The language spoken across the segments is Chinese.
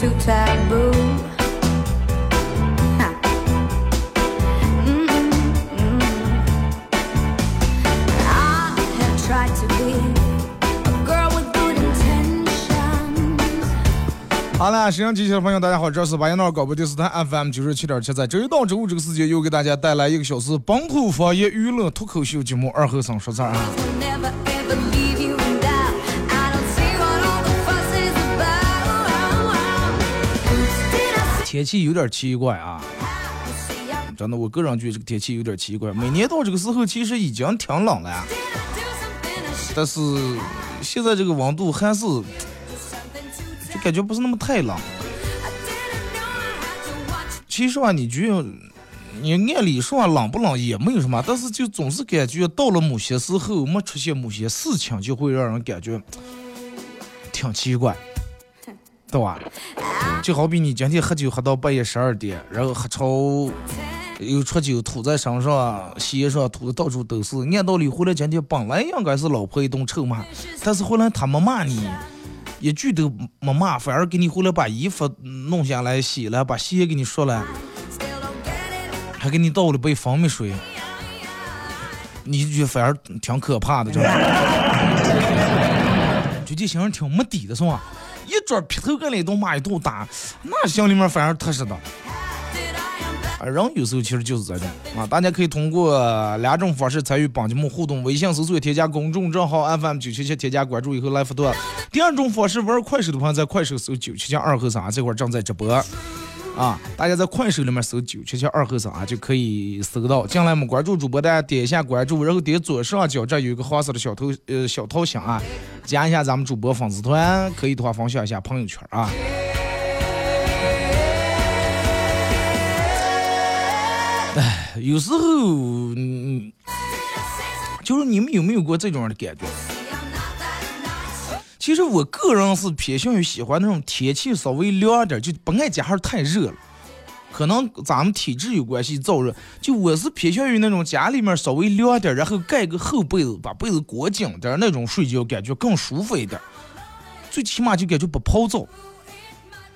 Too taboo. Huh. Mm-mm, mm. I have tried to be a girl with good intentions. 好了，沈阳机器的朋友，大家好，这是巴彦淖尔广播电视台 FM 九十七点七，在周一到周五这个时间，又给大家带来一个小时本土方言娱乐脱口秀节目《二后生说事儿》啊。天气有点奇怪啊，真的，我个人觉得这个天气有点奇怪。每年到这个时候，其实已经挺冷了，do something I should 但是现在这个温度还是就感觉不是那么太冷。其实吧，你觉得你按理说冷不冷也没有什么，但是就总是感觉到了某些时候没出现某些事情，就会让人感觉挺奇怪，对吧？就好比你今天喝酒喝到半夜十二点，然后喝超又出酒吐在身上、鞋上，吐的到处都是。按道理回来今天本来应该是老婆一顿臭骂，但是后来他没骂你，一句都没骂，反而给你回来把衣服弄下来洗了，把鞋给你说了。还给你倒了杯蜂蜜水，你就觉反而挺可怕的，这 就这心上挺没底的，是吧？一准劈头盖脸一顿骂一顿打，那心里面反而踏实的。啊，人有时候其实就是这种啊，大家可以通过两种方式参与本节目互动：微信搜索添加公众账号 FM 九七七，添加关注以后来互动；第二种方式，玩快手的朋友在快手搜九七七二和三，这块正在直播。啊，大家在快手里面搜九七七二后生啊，就可以搜到。进来我们关注主播，大家点一下关注，然后点左上角这有一个黄色的小头呃小头像啊，加一下咱们主播粉丝团，可以的话分享一下朋友圈啊。哎，有时候，嗯，就是你们有没有过这种的感觉？其实我个人是偏向于喜欢那种天气稍微凉点，就不爱家还太热了。可能咱们体质有关系，燥热。就我是偏向于那种家里面稍微凉点，然后盖个厚被子，把被子裹紧点那种睡觉，感觉更舒服一点。最起码就感觉不泡澡，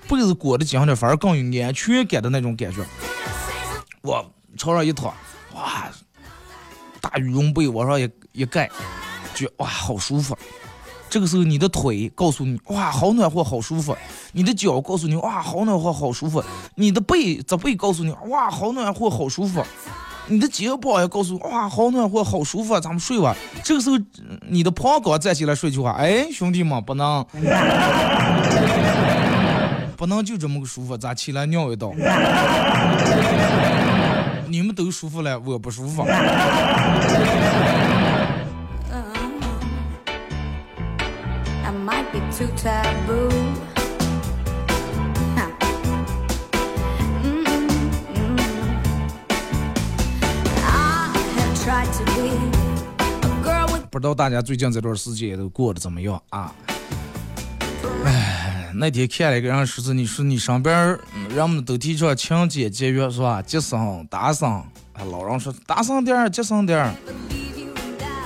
被子裹得紧点，反而更有安全感的那种感觉。我朝上一躺，哇，大羽绒被往上一一盖，觉哇好舒服。这个时候，你的腿告诉你，哇，好暖和，好舒服；你的脚告诉你，哇，好暖和，好舒服；你的背这背告诉你，哇，好暖和，好舒服；你的肩膀也告诉，哇，好暖和，好舒服，咱们睡吧。这个时候，你的膀胱站起来说一句话，哎，兄弟们，不能，不能就这么个舒服，咱起来尿一道。你们都舒服了，我不舒服。不知道大家最近这段时间都过得怎么样啊？哎，那天看了一个人说是，你说你身边人们都提倡勤俭节约是吧？节省打省，老人说打省点儿，节省点儿。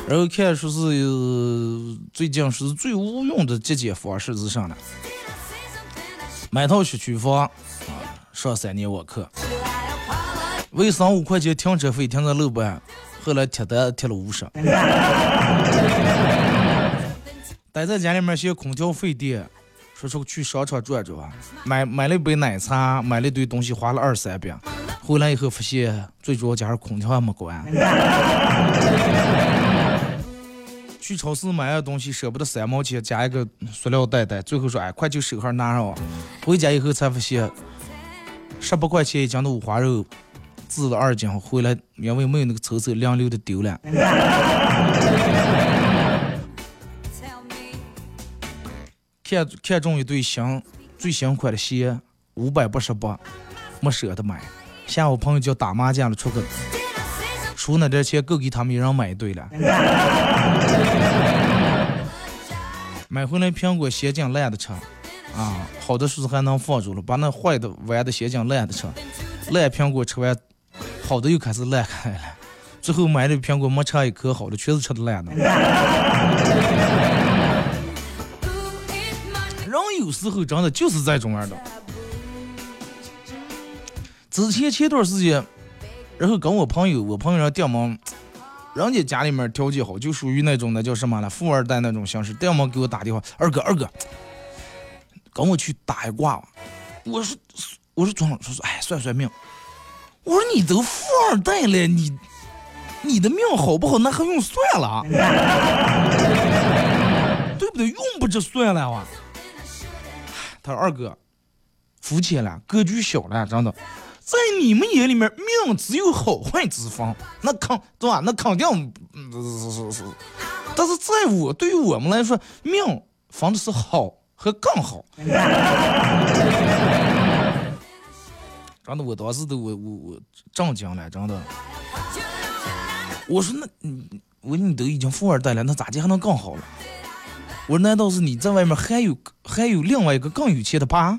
然后看说是、呃最近是最无用的节俭方式是啥呢？买套学区房，啊，上三年网课，为省五块钱停车费停在路边，后来贴单贴了五十。待在家里面嫌空调费电，说出去商场转转，买买了一杯奶茶，买了一堆东西，花了二三百。回来以后发现，最主要家是空调还没关。去超市买点东西舍不得三毛钱，加一个塑料袋袋，最后说哎，快就手上拿上。回家以后才发现，十八块钱一斤的五花肉，自了二斤，回来因为没有那个抽抽凉溜的丢了。看看中一对新最新款的鞋五百八十八，没舍得买。下午朋友叫打麻将了，出个出那点钱够给他们一人买一对了。买回来苹果鞋匠烂的吃，啊，好的时候还能放住了，把那坏的歪的鞋匠烂的吃，烂苹果吃完，好的又开始烂开了。最后买的苹果没吃一颗好的，全是吃的烂的。人有时候真的就是这种样的。之前前段时间，然后跟我朋友，我朋友让电门，人家家里面条件好，就属于那种那叫什么了，富二代那种形式。要么给我打电话，二哥二哥，跟我去打一卦吧。我说我说装了，说说哎算算命。我说你都富二代了，你你的命好不好？那还用算了？对不对？用不着算了哇。他说二哥，肤浅了，格局小了，真的。在你们眼里面，命只有好坏之分，那肯对吧？那肯定，是是是。但是在我对于我们来说，命分的是好和更好。真的，我当时都我我我震惊了，真的。我说那，你我说你都已经富二代了，那咋地还能更好了？我说难道是你在外面还有还有另外一个更有钱的爸？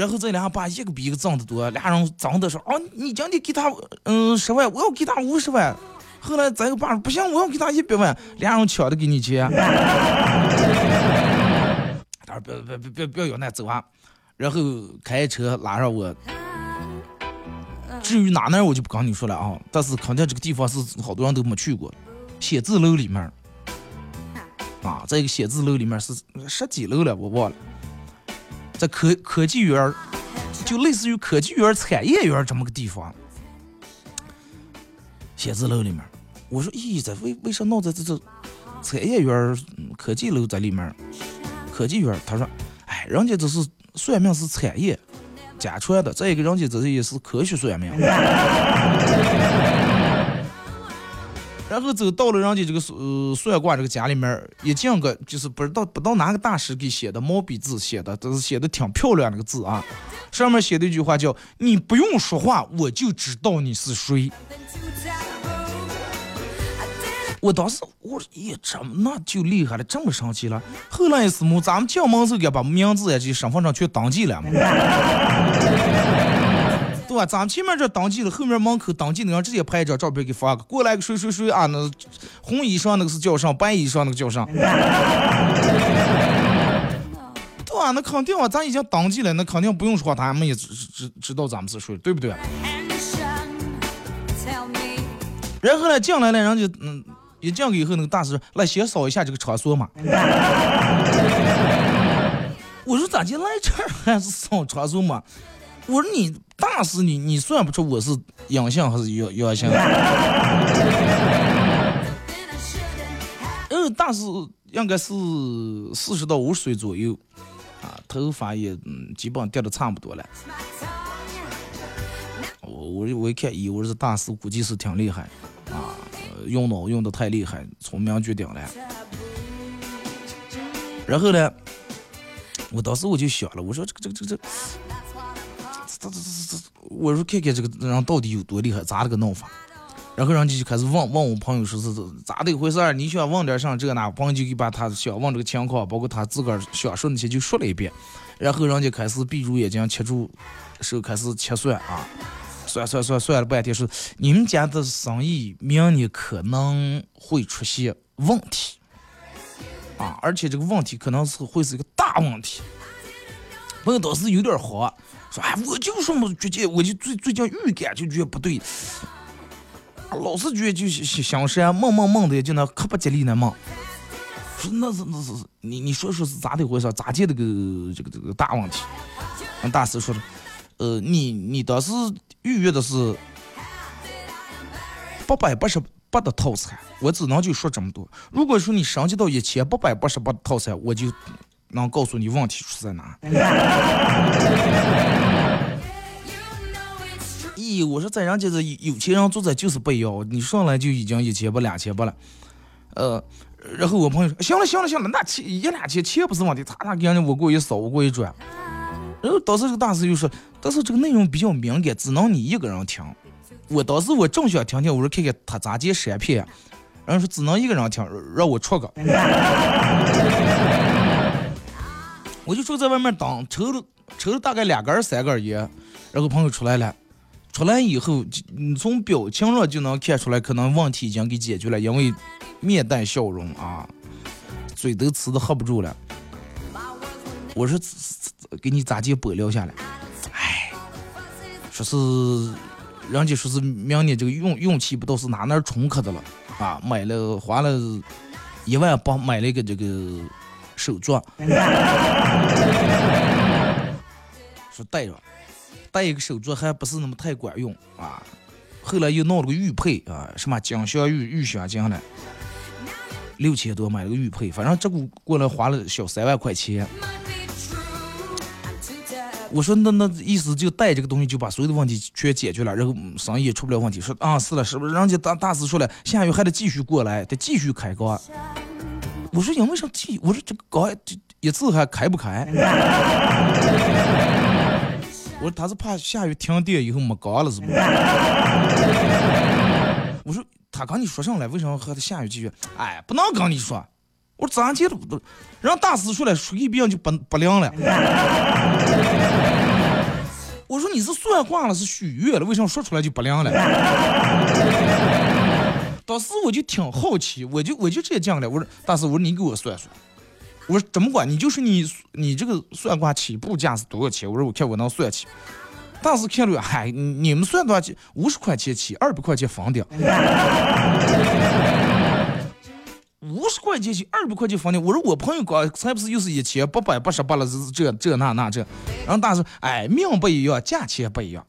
然后这俩爸一个比一个挣得多，俩人争的说：“哦，你今天给他嗯十万，我要给他五十万。”后来这个爸说：“不行，我要给他一百万。”俩人抢着给你钱。他说：“别别别别别要那走啊！”然后开车拉上我。至于哪哪我就不跟你说了啊，但是肯定这个地方是好多人都没去过。写字楼里面啊，在一个写字楼里面是十几楼了，我忘了。在科科技园儿，就类似于科技园儿、产业园儿这么个地方，写字楼里面，我说，咦，这为为啥弄在这这产业园儿、科技楼在里面？科技园儿，他说，哎，人家这是算命是产业家传的，再一个人家这也是科学算命。然后走到了人家这个呃算卦这个家里面，一进个就是不知道不知道哪个大师给写的毛笔字写的，都是写的挺漂亮那个字啊。上面写的一句话叫“你不用说话，我就知道你是谁”。我当时我说，咦，这么那就厉害了，这么神奇了。后来是么？咱们进门时候给把名字呀这身份证全登记了嘛。对吧？咱们前面这登记了，后面门口登记的人直接拍一张照片给发个，过来个谁谁谁啊？那红衣裳那个是叫上，白衣裳那个叫上。对吧？那肯定啊，咱已经登记了，那肯定不用说，他们也知知知道咱们是谁，对不对？然后呢，进来了，人家嗯，一进去以后，那个大师来先扫一下这个场所嘛。我说咋进来这儿还是扫场所嘛？我说你大师，你你算不出我是阳性还是阳阳性。呃，大师应该是四十到五十岁左右，啊，头发也嗯基本掉的差不多了。我我我一看，咦，我说大师估计是挺厉害，啊，用脑用的太厉害，聪明绝顶了。然后呢，我当时我就想了，我说这个这个这个这。这这这这，我说看看这个人到底有多厉害，咋了个弄法？然后人家就开始问问我朋友说是咋的回事儿？你想问点啥这个那？朋友就给把他想问这个情况，包括他自个儿想说那些就说了一遍。然后人家开始闭住眼睛，切住手开始切算啊，算算算算了半天，说你们家的生意明年可能会出现问题啊，而且这个问题可能是会是一个大问题。朋友当时有点慌。说哎，我就说嘛，最近我就最最近预感就觉得不对，老是觉得就是想山梦梦梦的就那可不吉利那梦。说那是那是你你说说是咋的回事？咋见这个这个这个大问题？俺大师说的，呃，你你当时预约的是八百八十八的套餐，我只能就说这么多。如果说你升级到一千八百八十八套餐，我就。能告诉你问题出在哪？咦，我说在人家这有钱人做这就是不一样，你上来就已经一千八两千八了，呃，然后我朋友说行了行了行了，那钱一两千钱不是问题，他他给人家我过一扫，我过一转。然后当时这个大师就说，但是这个内容比较敏感，只能你一个人听。我当时我正想听听，我说看看他咋接闪片，然后说只能一个人听，让我出个。我就说在外面等，抽了抽了大概两根儿三根儿烟，然后朋友出来了，出来以后，你从表情上就能看出来，可能问题已经给解决了，因为面带笑容啊，嘴都吃的合不住了。我说给你咋接拨聊下来？哎，说是人家说是明年这个运运气不都是哪哪儿冲克的了啊？买了花了一万八买了一个这个手镯，说戴着，戴一个手镯还不是那么太管用啊。后来又弄了个玉佩啊，什么金镶玉、玉镶金的，六千多买了个玉佩，反正这股过来花了小三万块钱。我说那那意思就带这个东西就把所有的问题全解决了，然后嗯生意也出不了问题。说啊是了，是不是？人家大大师说了，下雨还得继续过来，得继续开高。我说因为啥继？我说这个高这一次还开不开？我说他是怕下雨停电以后没搞了是不？我说他跟你说上来，为什么和他下雨继续？哎，不能跟你说。我说咱接着不，让大师出来说一遍就不不灵了。我说你是算卦了，是许愿了，为什么说出来就不灵了？当时我就挺好奇，我就我就这样讲了。我说大师，我说你给我算算。我说怎么管？你就是你你这个算卦起步价是多少钱？我说我看我能算起。大师看了，嗨，你们算多少钱？五十块钱起，二百块钱房顶。五十块钱起，二百块钱房顶。我说我朋友搞才不是又是一千八百八十八了，这这那那这。然后大师，哎，命不一样，价钱不一样。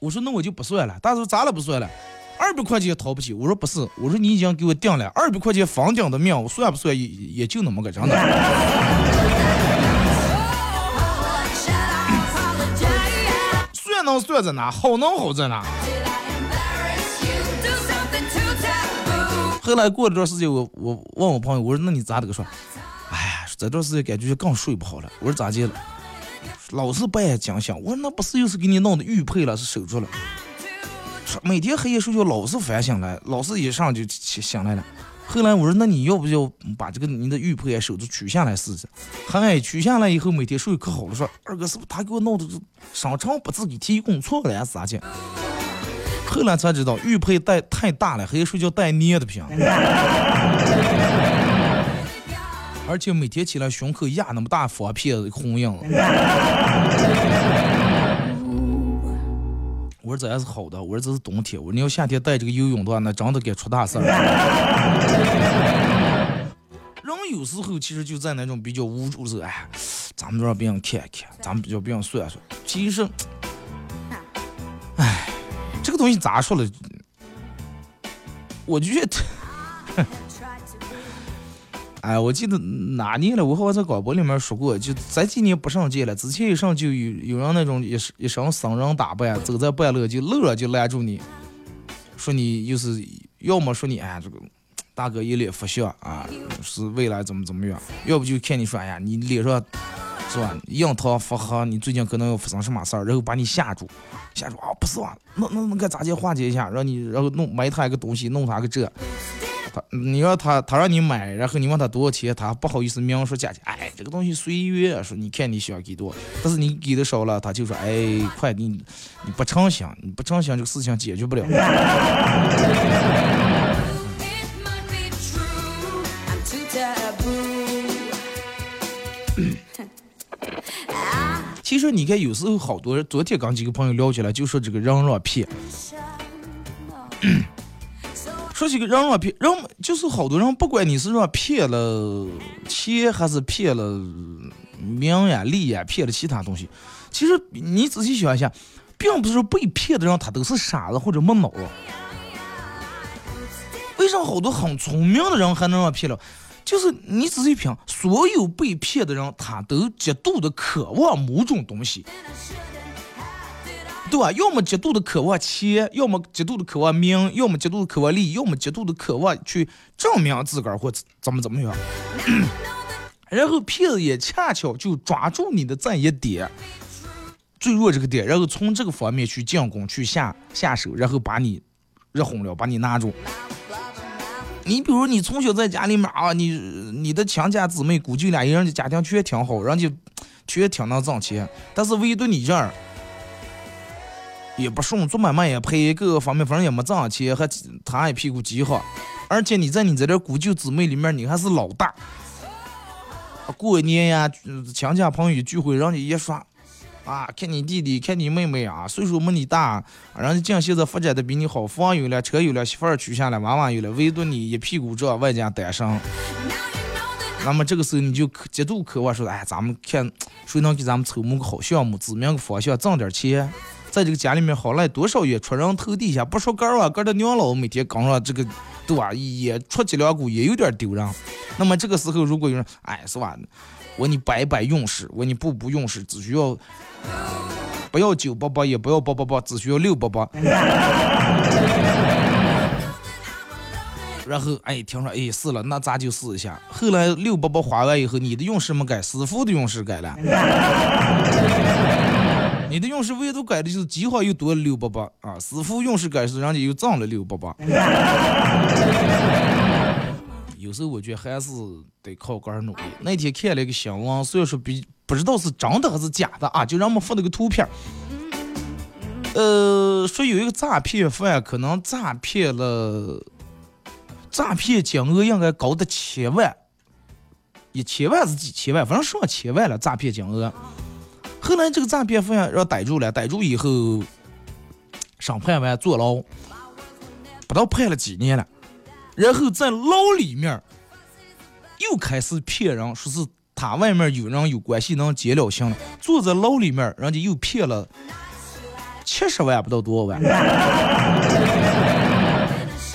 我说那我就不算了。大师咋了不算了？二百块钱掏不起。我说不是，我说你已经给我定了二百块钱房顶的命，我算不算也也就那么个真的。算能算在哪？好能好在哪？后来过了段时间，我我问我朋友，我说那你咋这个说？哎呀，这段时间感觉就更睡不好了。我说咋的了？老是半夜惊醒。我说那不是又是给你弄的玉佩了，是手镯了。每天黑夜睡觉老是反醒来，老是一上就起醒来了。后来我说那你要不就把这个你的玉佩啊手镯取下来试试？嗨，取下来以后每天睡可好了。说二哥是不是他给我弄的商场不自己提供错了呀？是咋的？后来才知道玉佩戴太大了，黑夜睡觉戴捏的不行。而且每天起来胸口压那么大方片红印。我说这还是好的，我说这是冬天，我说你要夏天带这个游泳的话，那真的该出大事儿。人有时候其实就在那种比较无助的时候，哎，咱们让别人看看，咱们叫别人算算。其实，哎，这个东西咋说了？我觉得，哎，我记得哪年了？我好像在广播里面说过，就咱今年不上街了，之前一上就有有人那种一一身僧人打扮，走在半路就路上就拦住你，说你又是要么说你哎这个大哥一脸佛像啊，是未来怎么怎么样，要不就看你说哎呀你脸上是吧印堂发黑，你最近可能要发生什么事儿，然后把你吓住，吓住啊不是吧？那那那该咋介化解一下？让你然后弄买他一个东西，弄他个这。他，你让他，他让你买，然后你问他多少钱，他不好意思明说价钱。哎，这个东西随缘，说你看你想给多，但是你给的少了，他就说，哎，快你你不诚心，你不诚心，这个事情解决不了。其实你看，有时候好多人，昨天刚几个朋友聊起来，就说这个人让骗。说起个人啊骗，人就是好多人，不管你是让骗了钱，还是骗了名呀、利呀，骗了其他东西，其实你仔细想一下，并不是说被骗的人他都是傻子或者没脑子。为啥好多很聪明的人还能让骗了？就是你仔细品，所有被骗的人，他都极度的渴望某种东西。对吧？要么极度的渴望钱，要么极度的渴望名，要么极度的渴望利，要么极度的渴望去证明自个儿或怎么怎么样。然后骗子也恰巧就抓住你的这一点，最弱这个点，然后从这个方面去进攻、去下下手，然后把你热哄了，把你拿住。你比如你从小在家里面啊，你你的亲家姊妹估计俩人家家庭全挺好，人家全挺能挣钱，但是唯独你这儿也不顺，做买卖也赔，各个方面反正也没挣钱，还他一屁股饥荒，而且你在你在这姑舅姊妹里面，你还是老大。过年呀，亲戚朋友聚会，人家一说，啊，看你弟弟，看你妹妹啊，岁数没你大，人家竟现在发展的比你好，房有了，车有了，媳妇儿娶下来，娃娃有了，唯独你一屁股这外加单身。那么这个时候你就极度渴望说，哎，咱们看谁能给咱们筹谋个好项目，指明个方向，挣点钱，在这个家里面好赖多少也出人头地下，不说干儿啊，干的娘老每天刚上这个，对吧？也出几两股也有点丢人。那么这个时候如果有人，哎，是吧？我你摆摆用时，我你步步用时，只需要不要九八八，也不要八八八，只需要六八八。然后哎，听说哎是了，那咱就试一下。后来六八八花完以后，你的用时没改，师傅的用时改了。你的用时唯独改的就是计划又多了六八八啊，师傅用时改是人家又涨了六八八。有时候我觉得还是得靠个人努力。那天看了一个新闻，虽然说比不知道是真的还是假的啊，就让我们发了个图片。呃，说有一个诈骗犯可能诈骗了，诈骗金额应该高达千万，一千万是几千万，反正上千万了诈骗金额。后来这个诈骗犯让逮住了，逮住以后审判完坐牢，不到判了几年了。然后在牢里面又开始骗人，说是他外面有人有关系能结了刑了，坐在牢里面，人家又骗了七十万不到多少万。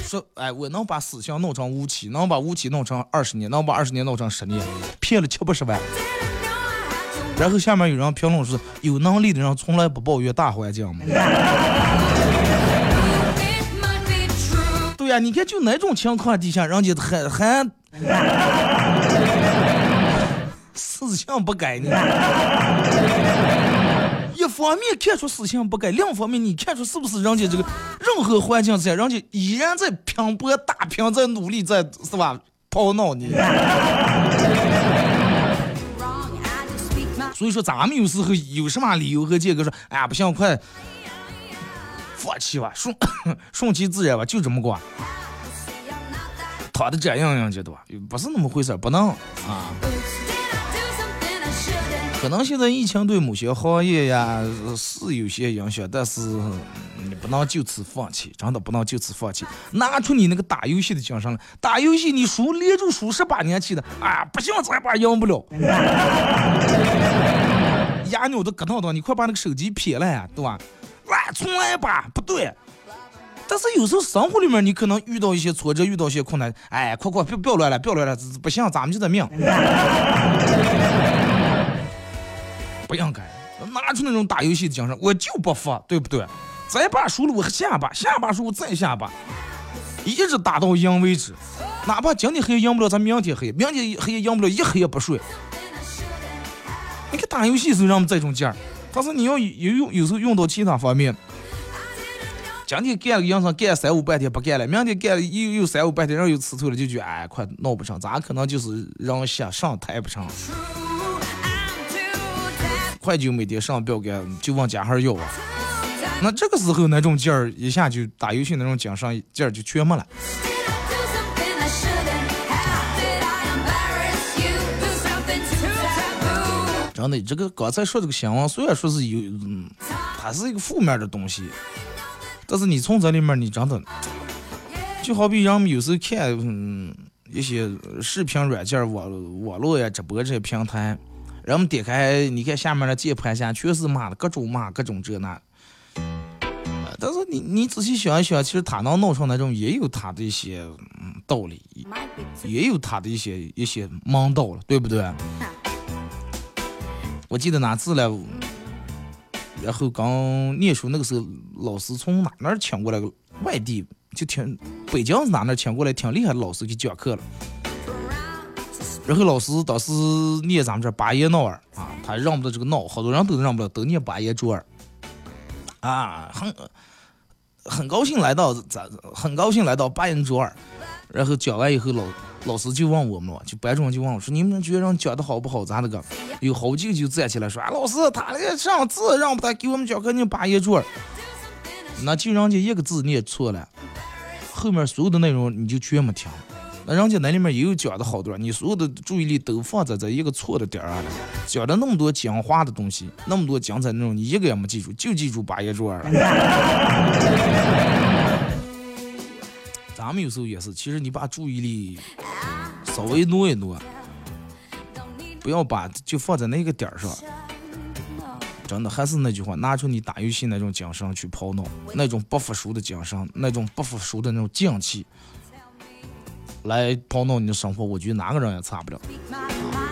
说哎，我能把死刑弄成无期，能把无期弄成二十年，能把二十年弄成十年，骗了七八十万。然后下面有人评论说，有能力的人从来不抱怨大环境嘛。对呀、你看就那种情况底下，人家还还思想不改呢。一方面看出思想不改，另一方面你看出是不是人家这个任何环境下，人家依然在拼搏打拼，在努力，在是吧？跑脑呢。所以说，咱们有时候有什么理由和借口说，哎呀，不行，快放弃吧，顺顺其自然吧，就这么过。躺的这样样去，对吧？不是那么回事，不能啊。可能现在疫情对某些行业呀是有些影响，但是你不能就此放弃，真的不能就此放弃。拿出你那个打游戏的精神来，打游戏你输连着输十八年去的，啊，不行，咱把赢不了。牙扭的咯噔噔，你快把那个手机撇了呀，对吧？来，重来吧，不对。但是有时候生活里面你可能遇到一些挫折，遇到一些困难，哎，快快别不要乱了，不要乱了，不行，咱们就这命。不应该拿出那种打游戏的精神，我就不服，对不对？这把输了我下把，下把输我再下把，一直打到赢为止。哪怕今天黑赢不了，咱明天黑，明天黑也赢不了，一黑也不睡。你看打游戏时候让我们这种劲儿，但是你要有用，有时候用到其他方面。今天干个营生，干三五半天不干了，明天干又又三五半天，然后又吃透了，就觉得哎，快闹不成，咋可能就是人下上抬不成。快就每天上标杆，就往家还要啊。那这个时候那种劲儿，一下就打游戏那种精神劲儿就全没了。真的，这个刚才说这个新闻，虽然说是有，嗯，它是一个负面的东西，但是你从这里面，你真的，就好比人们有时候看，嗯，一些视频软件、网网络呀、直播这些平台，人们点开，你看下面的键盘侠全是骂的，各种骂，各种这那。呃但是你你仔细想一想，其实他能弄出那种，也有他的一些嗯道理，也有他的一些一些门道了，对不对？我记得哪次了，然后刚念书那个时候，老师从哪哪儿请过来个外地，就挺北京是哪哪儿请过来挺厉害的老师给讲课了。然后老师当时念咱们这八爷闹儿啊，他让不得这个闹，好多人都认不了，都念八爷桌儿啊，很很高兴来到咱，很高兴来到八爷桌儿。然后讲完以后，老老师就问我们了，就班主任就问我说：“你们觉得讲的好不好？咋那个？”有好几个就站起来说：“啊，老师，他那个上字让不得给我们讲课，你八爷桌儿。”那就人家一个字念错了，后面所有的内容你就全没听。那人家那里面也有讲的好多，你所有的注意力都放在这一个错的点儿上，讲的那么多精华的东西，那么多精彩内容，你一个也没记住，就记住八爷桌儿了。咱们有时候也是，其实你把注意力稍微挪一挪，不要把就放在那个点儿上。真的还是那句话，拿出你打游戏那种精神去跑脑，那种不服输的精神，那种不服输的那种劲气，来跑脑你的生活，我觉得哪个人也差不了。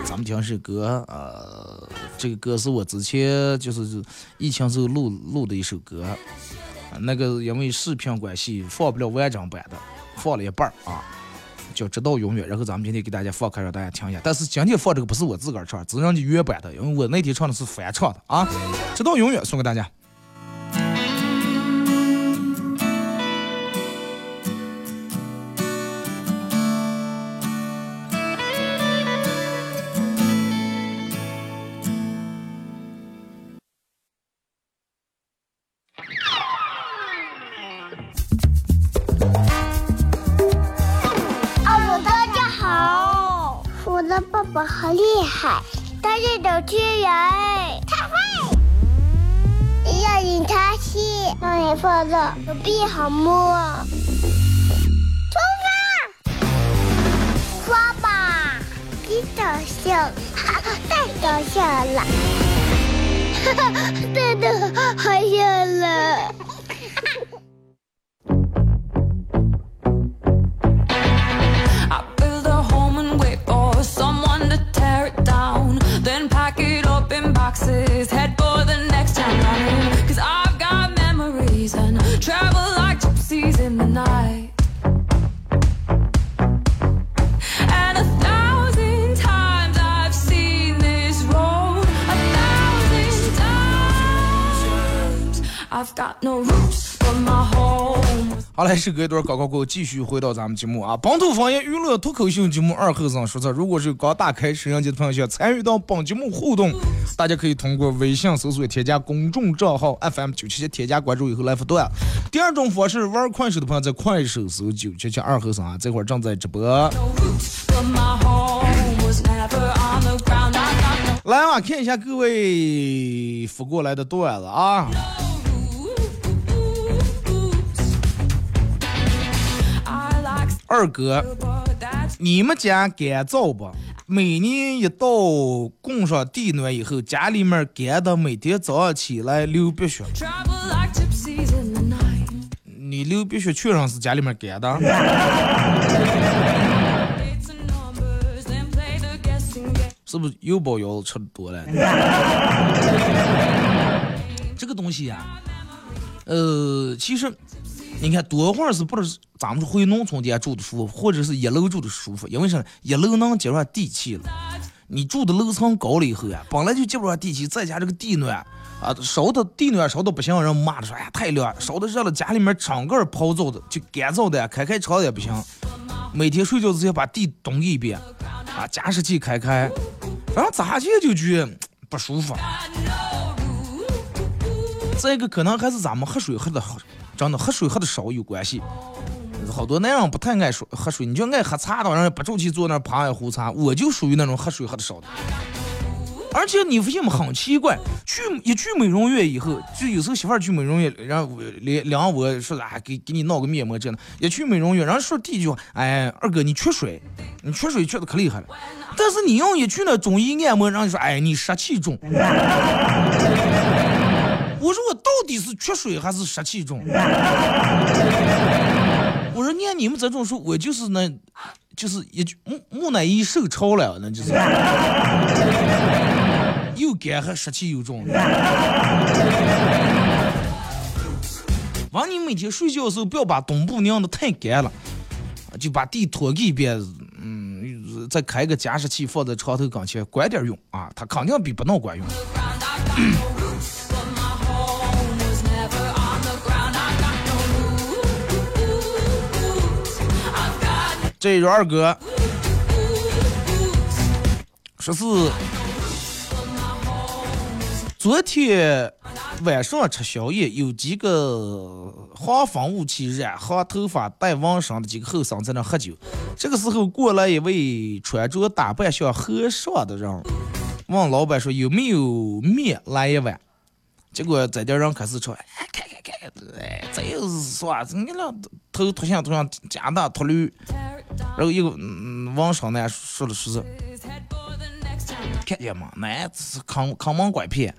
咱们听首歌，呃，这个歌是我之前就是疫情时候录录的一首歌，那个因为视频关系放不了完整版的，放了一半儿啊，叫《直到永远》。然后咱们今天给大家放开，让大家听一下。但是今天放这个不是我自个儿唱，是人家原版的，因为我那天唱的是翻唱的啊，《直到永远》送给大家。好厉害，他是主持人，他会。要引他戏，让你放乐，手臂好摸。出发，刷吧，别搞笑，哈哈，太搞笑了，哈哈，真的好笑了。好嘞，时隔一段广告过后，继续回到咱们节目啊，本土方言娱乐脱口秀节目二后生说唱。如果是刚打开摄像机的朋友想参与到本节目互动，大家可以通过微信搜索添加公众账号 FM 九七七，添加关注以后来互动。第二种方式，玩快手的朋友在快手搜九七七二后生啊，这会儿正在直播。No 来啊，看一下各位发过来的段子啊。二哥，你们家干燥不？每年一到供上地暖以后，家里面干的每天早上起来流鼻血。你流鼻血确实是家里面干的。是不是油包药吃的多了？这个东西呀、啊，呃，其实你看多会儿是不是咱们回农村家住的舒服，或者是一楼住的舒服？因为啥呢？一楼能接上地气了，你住的楼层高了以后啊，本来就接不上地气，再加这个地暖啊，烧的地暖烧的不行，人骂的说哎呀太热，烧的热了，家里面整个泡澡的就干燥的，开开窗也不行，每天睡觉之前把地咚一遍，啊，加湿器开开，然后咋接就觉不舒服。再一个可能还是咱们喝水喝的好，真的喝水喝的少有关系。好多男人不太爱说喝水，你就爱喝茶的，让人不住去坐那儿旁爱壶茶。我就属于那种喝水喝的少的。而且你发现吗，很奇怪，去一去美容院以后，就有时候媳妇儿去美容院，然后我连量我说啊，给给你闹个面膜这样的，一去美容院，然后说第一句话，哎，二哥你缺水，你缺水缺的可厉害了。但是你要一去那中医按摩，然后就说，哎，你湿气重。我说我到底是缺水还是湿气重？我说念你们这种说，我就是那，就是一句木木乃伊受潮了，那就是。又干还湿气又重。完，你每天睡觉的时候不要把东部晾的太干了，就把地拖给一遍，嗯，再开个加湿器放在床头跟前，管点用啊，它肯定比不弄管用。这是二哥，说是昨天晚上吃宵夜，有几个黄风雾气、染黄头发、带纹身的几个后生在那喝酒。这个时候过来一位穿着打扮像和尚的人，问老板说有没有面来一碗。结果在这人开始说，哎，看，这又是说你那头秃像头像加大秃驴。然后一个，网上呢说的是，看见吗？那是坑坑蒙拐骗。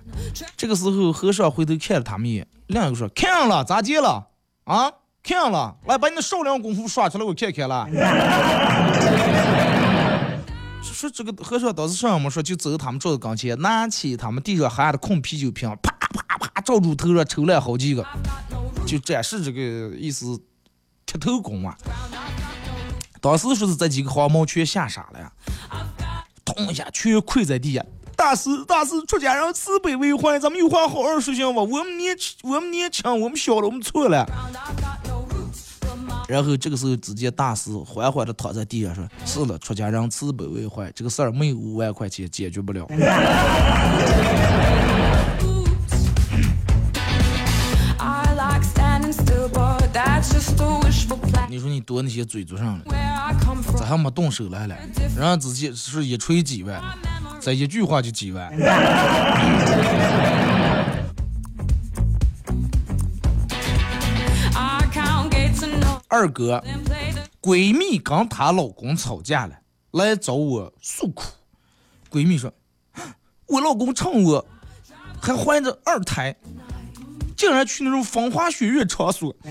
这个时候和尚回头看了他们一眼，另一个说看上了，咋接了？啊，看上了，来把你的少林功夫耍出来，我看看了。说这个和尚当时什么说，就走他们桌子跟前，拿起他们地上还的空啤酒瓶，啪啪啪照住头上抽了好几个，就展示这个意思，剃头功啊。当时说是这几个黄毛全吓傻了呀，咚一下全跪在地下。大师大师，出家人慈悲为怀，咱们有话好好说行吧？我们年轻，我们年轻，我们小了，我们错了。然后这个时候，只见大师缓缓的躺在地上说：“是了，出家人慈悲为怀，这个事儿没有五万块钱解决不了。”你说你多那些嘴做上了，咋还没动手来了？人家直接是一锤几万，这一句话就几万。二哥，闺蜜跟她老公吵架了，来找我诉苦。闺蜜说，我老公趁我还怀着二胎。竟然去那种风花雪月场所，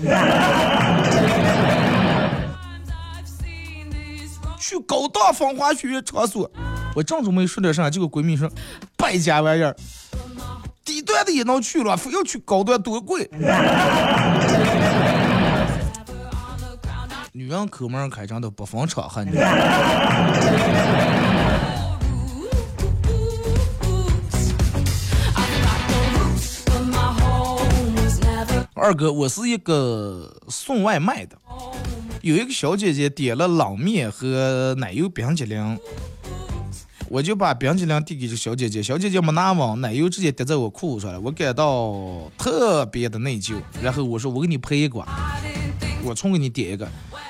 去高档风花雪月场所。我正准备说点啥，结果闺蜜说：“败家玩意儿，低端的也能去了，非要去高端多贵。”女人抠门开张都不分场合。二哥，我是一个送外卖的，有一个小姐姐点了冷面和奶油冰激凌，我就把冰激凌递给这小姐姐，小姐姐没拿稳，奶油直接滴在我裤子上了，我感到特别的内疚。然后我说我给你赔一个，我重给你点一个，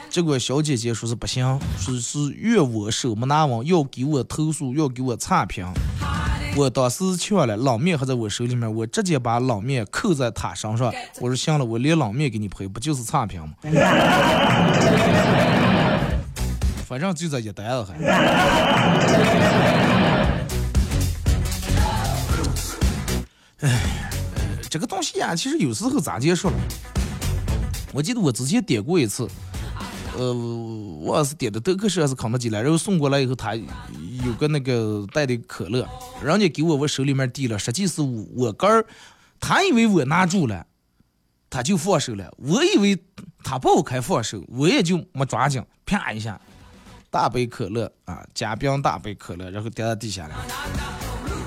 结果小姐姐说是不行，说是怨我手没拿稳，要给我投诉，要给我差评。我当时去了，冷面还在我手里面，我直接把冷面扣在他身上。我说行了，我连冷面给你赔，不就是差评吗？反正就这一单了还。哎，这个东西呀，其实有时候咋接受了？我记得我之前点过一次。呃，我是点的德克士还是肯德基来，然后送过来以后，他有个那个带的可乐，人家给我我手里面递了，实际是我哥儿，他以为我拿住了，他就放手了，我以为他不开放手，我也就没抓紧，啪一下，大杯可乐啊，加冰大杯可乐，然后掉到地下了。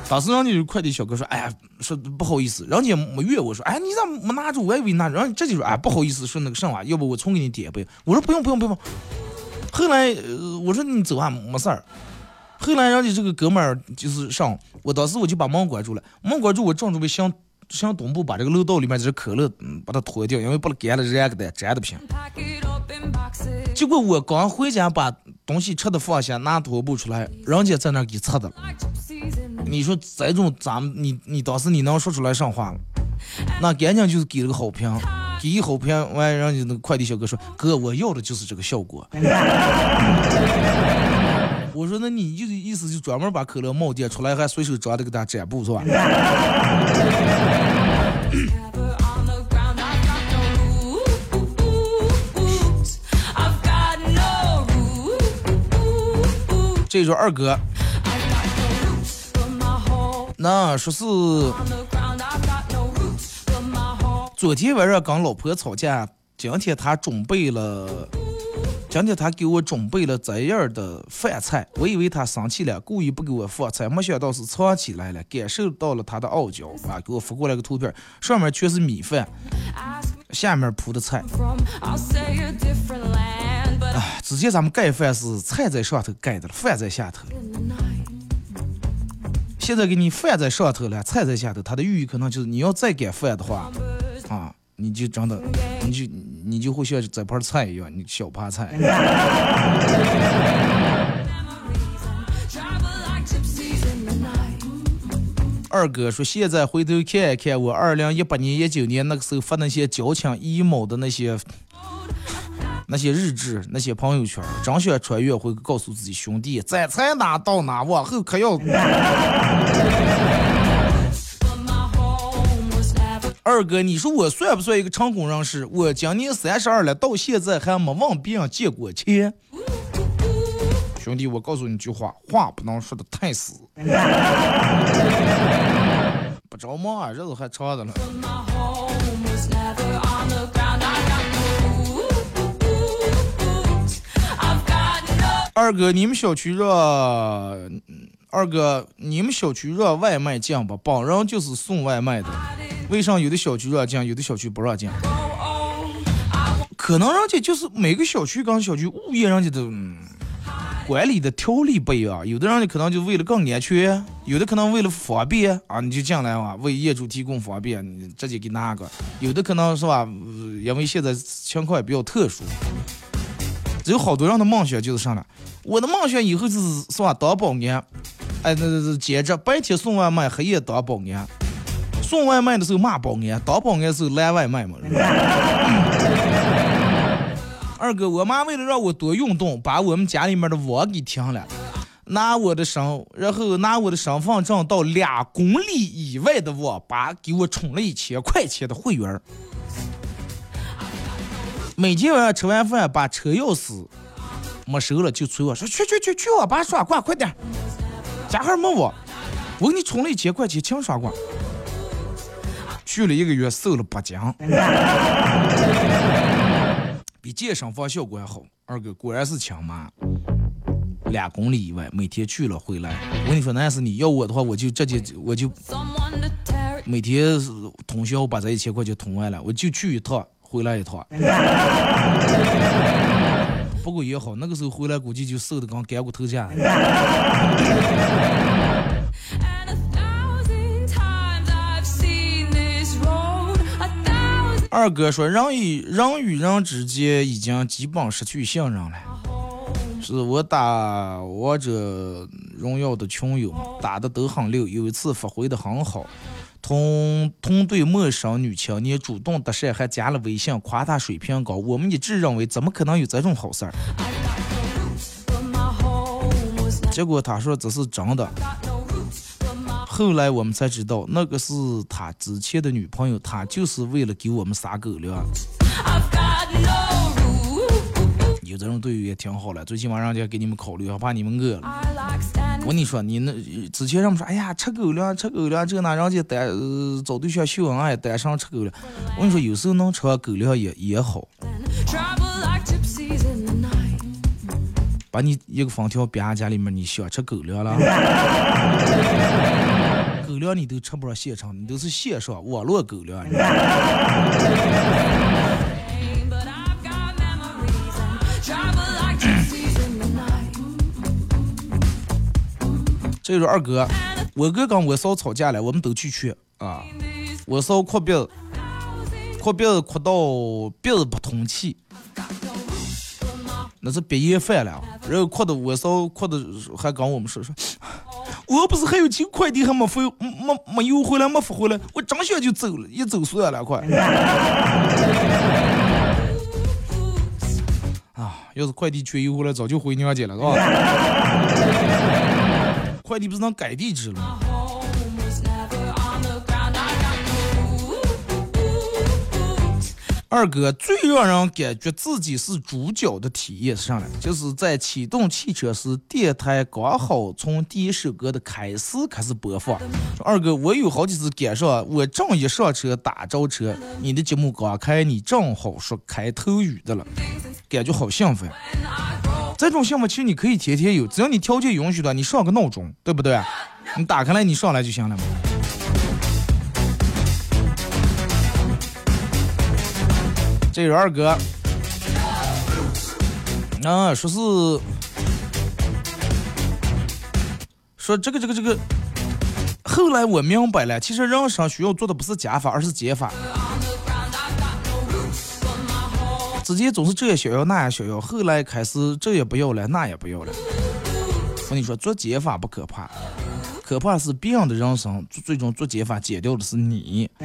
当时人家就快递小哥说：“哎呀，说不好意思，人家没怨我说，哎，你咋没拿住？我以为拿。着。”人家这就说，哎，不好意思，说那个啥话，要不我重给你点一杯。我说不用不用不用。后来我说你走啊，没事儿。后来人家这个哥们儿就是上，我当时我就把门关住了，门关住，我正准备想想东部把这个楼道里面这可乐嗯把它脱掉，因为把它干了热个的粘的不行。结果我刚回家把东西吃的放下，拿拖布出来，人家在那给擦的了。你说这种咱们你你当时你能说出来上话了？那赶紧就是给了个好评，给一好评完，人家那个快递小哥说：“哥，我要的就是这个效果。”我说：“那你就意思就专门把可乐冒点出来，还随手抓的给他粘布是吧？” 这说二哥。But my home. 昨天晚上跟老婆吵架，今天他准备了，今天他给我准备了这样的饭菜，我以为他生气了，故意不给我放菜，没想到是藏起来了，感受到了他的傲娇啊！给我发过来个图片，上面全是米饭，下面铺的菜。from, I'll say a different land, but 哎，之前咱们盖饭是菜在上头盖的了，饭在下头。现在给你饭在上头了，菜在下头，它的寓意可能就是你要再敢饭的话，啊，你就真的，你就你就会像这盘菜一样，你小盘菜。二哥说，现在回头看一看我二零一八年、一九年那个时候发那些矫情 emo 的那些那些日志、那些朋友圈，真想穿越回去告诉自己兄弟，咱才哪到哪，往后可要。二哥，你说我算不算一个成功人士？我今年三十二了，到现在还没问别人借过钱。兄弟，我告诉你句话，话不能说的太死。不着忙啊，日子还长着呢。二哥，你们小区让二哥，你们小区让外卖进不？本人就是送外卖的，为啥有的小区让进，有的小区不让进？可能人家就是每个小区跟小区物业人家的、管理的条例不一样，有的人可能就为了更安全，有的可能为了方便啊，你就进来嘛，为业主提供方便，你直接给拿个；有的可能是吧，因为现在情况也比较特殊，有好多人的梦想就是啥呢？我的梦想以后就是是吧，当保安，哎，那那那接着白天送外卖，黑夜当保安。送外卖的时候骂保安，当保安的时候拦外卖嘛。二哥，我妈为了让我多运动，把我们家里面的网给停了，拿我的身，然后拿我的身份证到两公里以外的网吧给我充了一千块钱的会员。每天晚上吃完饭把车钥匙没收了就催我说去去去去网吧刷挂，快点，家还没我，我给你充了一千块钱，请刷挂。去了一个月，瘦了八斤，比健身房效果还好。二哥果然是强妈，两公里以外，每天去了回来。我跟你说，那要是你要我的话，我就直接我就每天通宵把这一千块钱通完了，我就去一趟，回来一趟。不过也好，那个时候回来估计就瘦的跟干骨头架。And a thousand times I've seen this road. A thousand 二哥说，人与人与人之间已经基本失去信任了。是我打王者荣耀的群友打的都很溜，有一次发挥的很好，同同队陌生女青年主动搭讪，还加了微信，夸她水平高。我们一致认为，怎么可能有这种好事儿？结果他说这是真的。后来我们才知道，那个是他之前的女朋友，他就是为了给我们撒狗粮。这种队友也挺好了，最起码人家给你们考虑，还怕你们饿了。我跟你说，你那之前人们说，哎呀，吃狗粮，吃狗粮，这那人家单呃找对象秀恩爱，单身吃狗粮。我跟你说，有时候能吃完狗粮也也好.把你一个封条编家里面，你想吃狗粮了？狗粮你都吃不上现成，你都是线上网络狗粮。这就说二哥，我哥跟我嫂吵架了，我们都去劝啊。我嫂哭鼻子，哭鼻子哭到鼻子不通气，那是鼻炎犯了，然后哭的我嫂哭的还跟我们说说，我不是还有几个快递还没发，没没邮回来，没发回来，我真想就走了，一走算了，快。啊，要是快递全邮回来，早就回娘家了，是吧？快递不是能改地址了吗？二哥最让人感觉自己是主角的体验是啥呢？就是在启动汽车时，电台刚好从第一首歌的开始开始播放。二哥，我有好几次赶上，我正一上车打着车，你的节目刚开，你正好说开头语的了，感觉好兴奋。这种项目其实你可以天天有，只要你条件允许的，你上个闹钟，对不对？你打开来，你上来就行了嘛。这是二哥，啊，说是说这个这个这个，后来我明白了，其实人生需要做的不是加法，而是减法。之前总是这也想要那也想要，后来开始这也不要了，那也不要了。我跟你说，做减法不可怕，可怕是别人的人生最终做减法减掉的是你。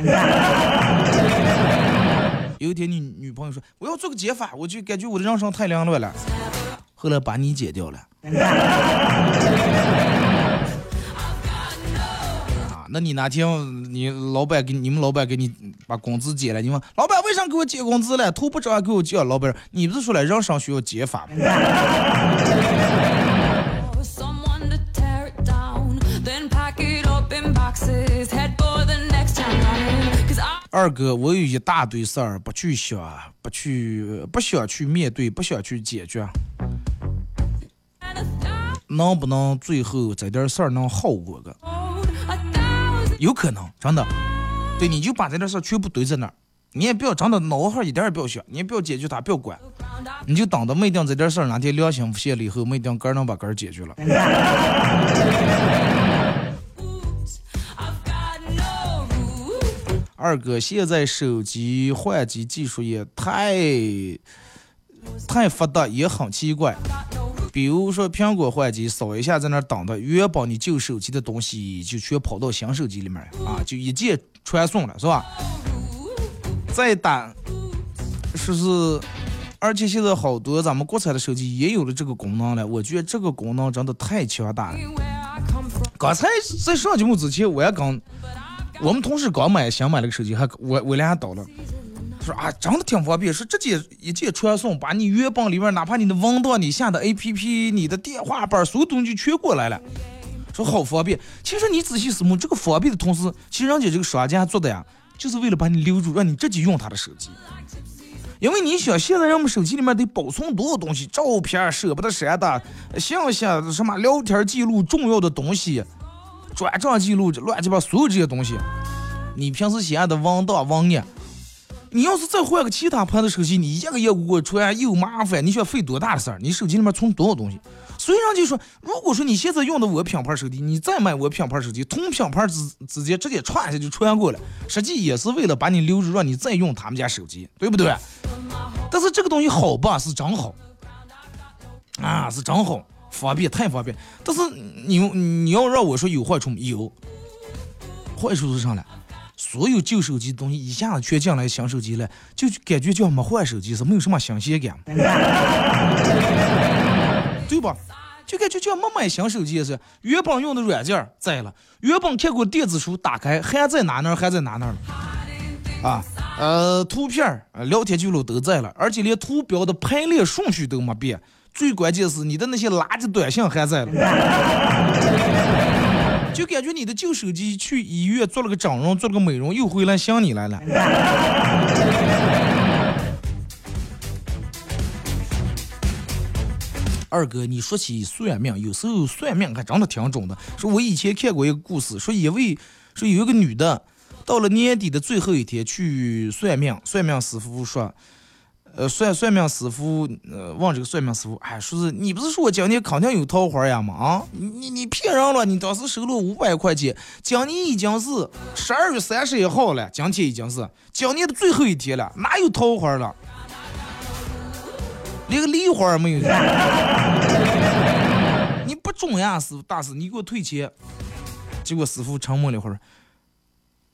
有一天，你女朋友说：“我要做个减法，我就感觉我的人生太凌乱了。”后来把你减掉了。啊，那你哪天你老板给你们老板给你把工资结了，你问老板为啥给我结工资了？头不着还给我减？老板，你不是说了人生需要减法吗？二哥，我有一大堆事儿不去想，不去，不想去面对，不想去解决。能不能最后这点事儿能好过个？有可能，真的。对，你就把这点事儿全部堆在那儿，你也不要真的脑壳一点也不要想，你也不要解决它，不要管，你就等着没定这点事儿哪天良心浮现了以后，没定个能把个解决了。二哥，现在手机换机技术也太太发达，也很奇怪。比如说苹果换机，扫一下在那等的，原本你旧手机的东西就全跑到新手机里面啊，就一键传送了，是吧？再打，说是，而且现在好多咱们国产的手机也有了这个功能了，我觉得这个功能真的太强大了。刚才在上节目之前，我也刚。我们同事刚买新买了个手机，还我我俩还倒了，说啊，真的挺方便，说直接一键传送，把你原本里面哪怕你的文档、你下的 APP、你的电话本，所有东西全过来了，说好方便。其实你仔细思慕，这个方便的同时，其实人家这个商家做的呀，就是为了把你留住，让你直接用他的手机。因为你想，现在人们手机里面得保存多少东西，照片舍不得删的，信息什么聊天记录重要的东西。转账记录，乱七八糟所有这些东西，你平时写的文档文案，你要是再换个其他牌的手机，你一个页给我出来又麻烦，你想费多大的事儿？你手机里面存多少东西？所以人就说，如果说你现在用的我品牌手机，你再买我品牌手机，同品牌之之间直接传下就传过了，实际也是为了把你留住，让你再用他们家手机，对不对？但是这个东西好吧，是真好，啊，是真好。方便太方便，但是你你要让我说有坏处？有，坏处是啥呢？所有旧手机的东西一下子全进来新手机了，就感觉叫没换手机是没有什么新鲜感，对吧？就感觉叫没买新手机是，原本用的软件在了，原本看过电子书打开还在哪那还在哪那了，啊呃图片聊天记录都在了，而且连图标的排列顺序都没变。最关键是你的那些垃圾短信还在了，就感觉你的旧手机去医院做了个整容，做了个美容，又回来想你来了。二哥，你说起算命，有时候算命还真的挺准的。说我以前看过一个故事，说一位说有一个女的，到了年底的最后一天去算命，算命师傅说。呃，算算命师傅，呃，问这个算命师傅，哎，说是你不是说我今年肯定有桃花呀吗？啊，你你骗人了！你当时收了五百块钱，今年已经是十二月三十一号了，今天已经是今年的最后一天了，哪有桃花了？连个梨花也没有。你不中呀，师傅大师，你给我退钱。结果师傅沉默了一会儿，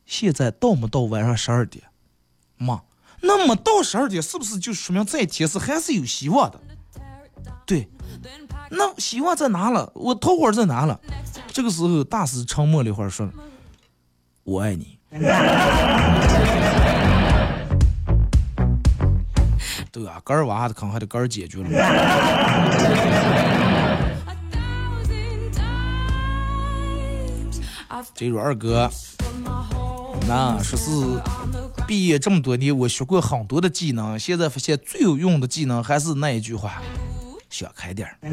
现在到没到晚上十二点？妈。那么到十二点是不是就说明这一天是还是有希望的？对，那希望在哪了？我桃花在哪了？这个时候大师沉默了一会儿，说：“我爱你。”对啊，个儿挖的坑还得个儿解决了。这说二哥那说是毕业这么多年，我学过很多的技能，现在发现最有用的技能还是那一句话：想开点儿。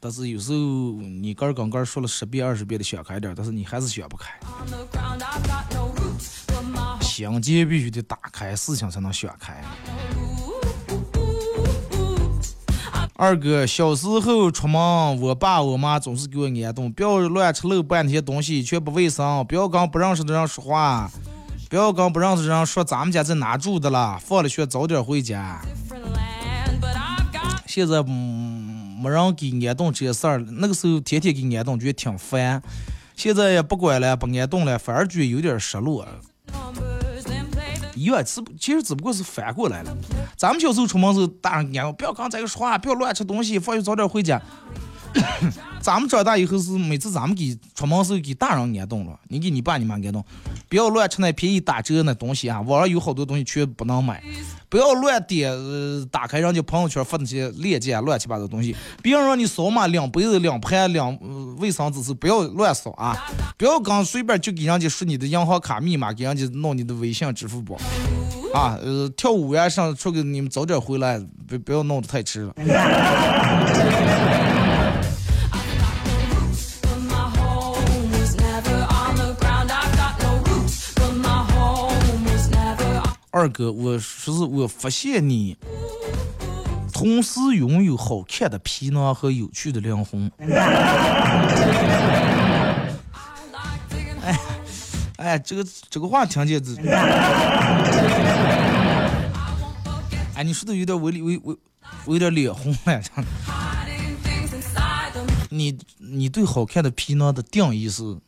但是有时候你个儿跟个儿说了十遍二十遍的想开点儿，但是你还是想不开。on the ground. I've got no roots. Put my 心结必须得打开，事情才能想开。二哥，小时候出门，我爸我妈总是给我挨冻，不要乱吃漏拌那些东西，却不卫生，不要跟不认识的人说话，不要跟不认识的人说咱们家在哪住的了，放了学早点回家。现在嗯没人给安顿这些事儿，那个时候天天给安顿，觉得挺烦。现在也不管了，不安顿了，反而觉得有点失落。有，只不其实只不过是反过来了。咱们小时候出门时候，大人讲不要刚才个说话，不要乱吃东西，放学早点回家。咱们长大以后是每次咱们给出门时候给大人挨动了，你给你爸你妈挨动，不要乱吃那便宜打折那东西啊，网上有好多东西全不能买，不要乱点呃打开人家朋友圈发那些链接乱七八糟东西，别人让你扫码两杯子两盘两、呃、卫生纸是不要乱扫啊，不要刚随便就给人家输你的银行卡密码，给人家弄你的微信、支付宝。啊，呃，跳舞呀，上出去你们早点回来，不不要弄得太迟了。二哥，我说是我发现你同时拥有好看的皮囊和有趣的灵魂。哎哎，这个这个话听见这，哎，你说的有点微微微，我有点脸红了。你你对好看的皮囊的定义是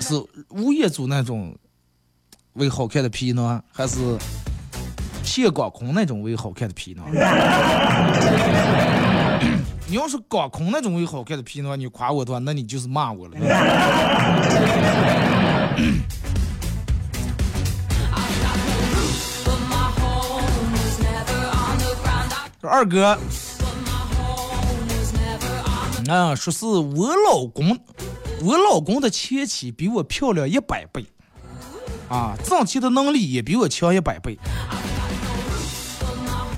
是物业主那种为好看的皮囊，还是谢广坤那种为好看的皮囊？你要是广坤那种为好看的皮囊，你夸我的话，那你就是骂我了。二哥啊，说是我老公，我老公的前妻比我漂亮一百倍，啊，挣钱的能力也比我强一百倍。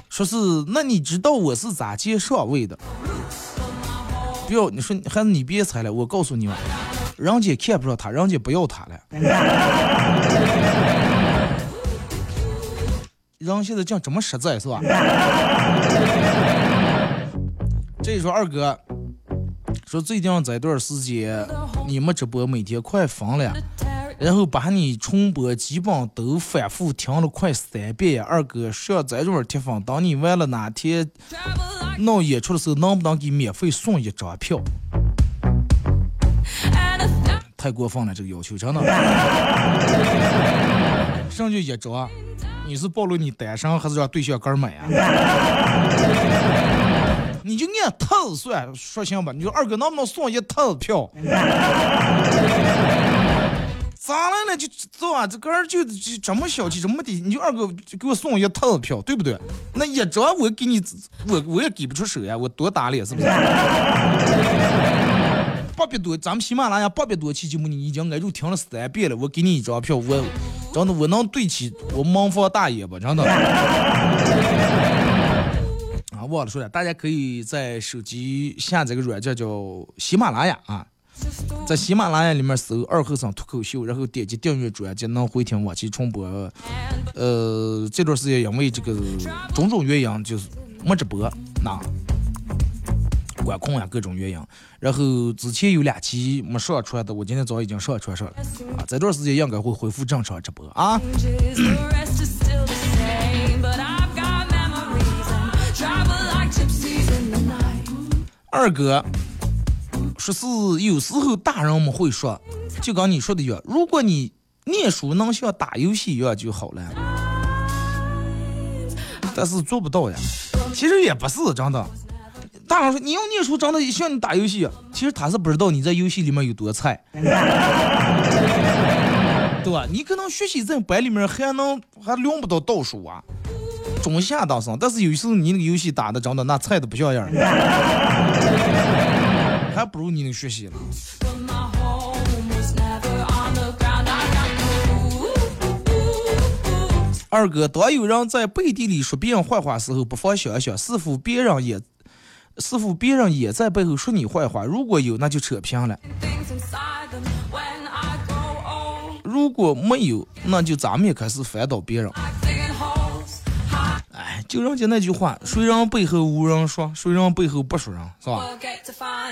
说是，那你知道我是咋接上位的？不要，你说还是你别猜了，我告诉你们，人家看不上他，人家不要他了。人现在讲这么实在是吧？这一说二哥，说最近这段时间你们直播每天快疯了，然后把你重播基本都反复听了快三遍。二哥，上这种铁粉，等你完了哪天闹演出的时候，能不能给免费送一张票？太过分了，这个要求真的。剩就一张，你是暴露你单身还是让对象哥儿买啊？你就按套子算，说行吧？你说二哥能不能送一套子票？咋了呢？就走啊，这个人就就这么小气，这么的，你就二哥给我送一套票，对不对？那一张我给你，我我也给不出手呀，我多打脸是不是？八百多，咱们喜马拉雅八百多期节目，你已经挨住听了三遍了。我给你一张票，我真的我能对起我门房大爷吧？真的。啊，忘了说了，大家可以在手机下载个软件叫喜马拉雅啊，在喜马拉雅里面搜二后生脱口秀，然后点击订阅专辑，能回听往期重播。呃，这段时间因为这个种种原因，就是没直播，那管控呀各种原因，然后之前有两期没上传的，我今天早已经上传上了啊，这段时间应该会恢复正常直播啊。二哥说是有时候大人们会说，就跟你说的一样，如果你念书能像打游戏一样就好了，但是做不到呀。其实也不是真的。大人说你要念书，真的像你打游戏，其实他是不知道你在游戏里面有多菜，对吧？你可能学习在班里面还能还轮不到倒数啊，中下当上，但是有时候你那个游戏打的真的那菜的不像样，还不如你能学习呢。二哥当有人在背地里说别人坏话时候不妨想一想是否别人也是否别人也在背后说你坏话？如果有那就扯平了。如果没有那就咱们也开始反倒别人。就人家那句话，谁人背后无人说，谁人背后不说人，是吧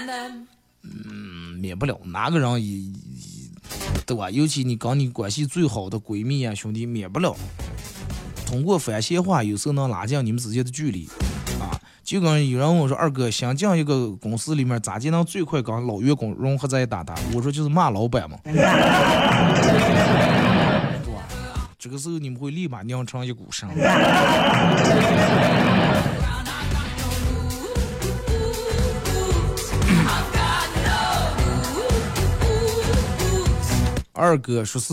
them. 免不了哪个人也，也对吧？尤其你跟你关系最好的闺蜜啊兄弟，免不了通过反闲话，有时候能拉近你们之间的距离啊。就跟有人问我说：“二哥，想进一个公司里面，咋就能最快跟老员工融合在一搭搭？”我说：“就是骂老板嘛。” 这个时候你们会立马酿成一股声。二哥说是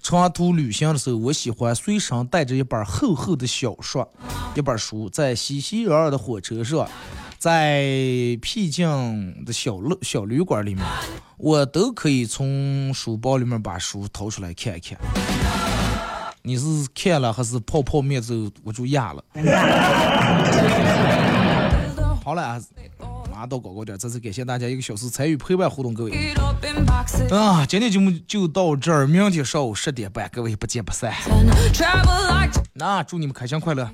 长途旅行的时候，我喜欢随身带着一本厚厚的小说，一本书，在熙熙攘攘的火车上，在僻静的小旅小旅馆里面，我都可以从书包里面把书掏出来看一看。你是看了还是泡泡面之后我就压了？好了啊，马上到广告点，再次感谢大家一个小时参与陪伴互动，各位。啊，今天节目就到这儿，明天上午十点半，各位不见不散。那祝你们开心快乐。